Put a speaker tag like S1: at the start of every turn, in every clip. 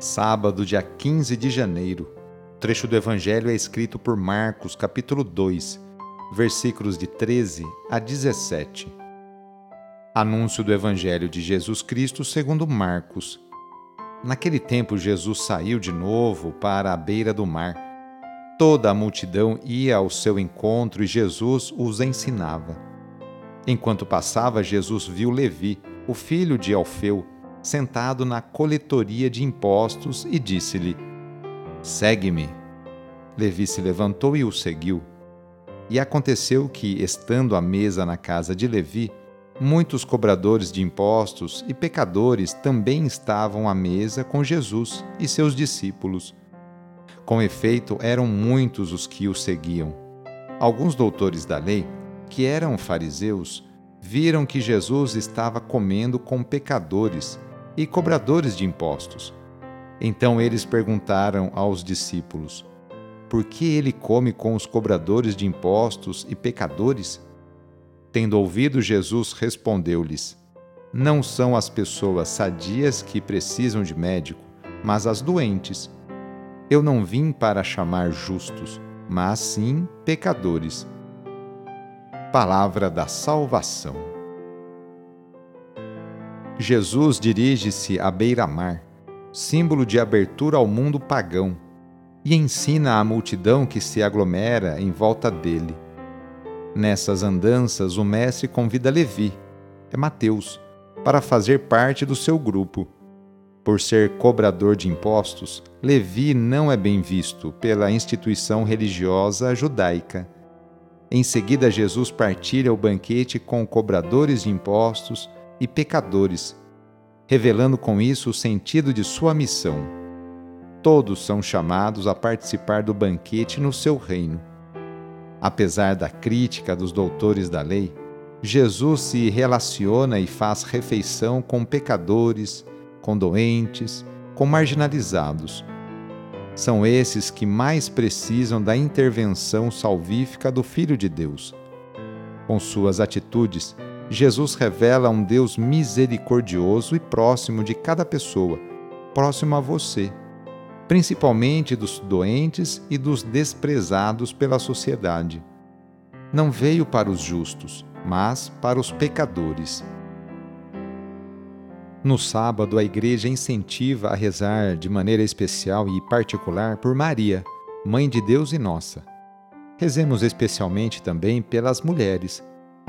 S1: Sábado, dia 15 de janeiro. O trecho do Evangelho é escrito por Marcos, capítulo 2, versículos de 13 a 17. Anúncio do Evangelho de Jesus Cristo segundo Marcos. Naquele tempo, Jesus saiu de novo para a beira do mar. Toda a multidão ia ao seu encontro e Jesus os ensinava. Enquanto passava, Jesus viu Levi, o filho de Alfeu, sentado na coletoria de impostos e disse-lhe: Segue-me. Levi se levantou e o seguiu. E aconteceu que, estando à mesa na casa de Levi, muitos cobradores de impostos e pecadores também estavam à mesa com Jesus e seus discípulos. Com efeito, eram muitos os que o seguiam. Alguns doutores da lei, que eram fariseus, viram que Jesus estava comendo com pecadores e cobradores de impostos. Então eles perguntaram aos discípulos: Por que ele come com os cobradores de impostos e pecadores? Tendo ouvido, Jesus respondeu-lhes: Não são as pessoas sadias que precisam de médico, mas as doentes. Eu não vim para chamar justos, mas sim pecadores. Palavra da salvação. Jesus dirige-se à beira-mar, símbolo de abertura ao mundo pagão, e ensina à multidão que se aglomera em volta dele. Nessas andanças, o Mestre convida Levi, é Mateus, para fazer parte do seu grupo. Por ser cobrador de impostos, Levi não é bem visto pela instituição religiosa judaica. Em seguida, Jesus partilha o banquete com cobradores de impostos e pecadores, revelando com isso o sentido de sua missão. Todos são chamados a participar do banquete no seu reino. Apesar da crítica dos doutores da lei, Jesus se relaciona e faz refeição com pecadores, com doentes, com marginalizados. São esses que mais precisam da intervenção salvífica do Filho de Deus. Com suas atitudes, Jesus revela um Deus misericordioso e próximo de cada pessoa, próximo a você, principalmente dos doentes e dos desprezados pela sociedade. Não veio para os justos, mas para os pecadores. No sábado, a igreja incentiva a rezar de maneira especial e particular por Maria, Mãe de Deus e nossa. Rezemos especialmente também pelas mulheres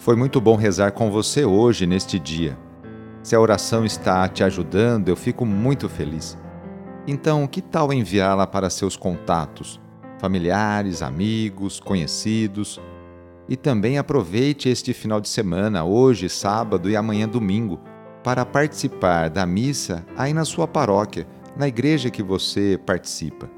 S1: Foi muito bom rezar com você hoje, neste dia. Se a oração está te ajudando, eu fico muito feliz. Então, que tal enviá-la para seus contatos? familiares, amigos, conhecidos. E também aproveite este final de semana, hoje, sábado e amanhã, domingo, para participar da missa aí na sua paróquia, na igreja que você participa.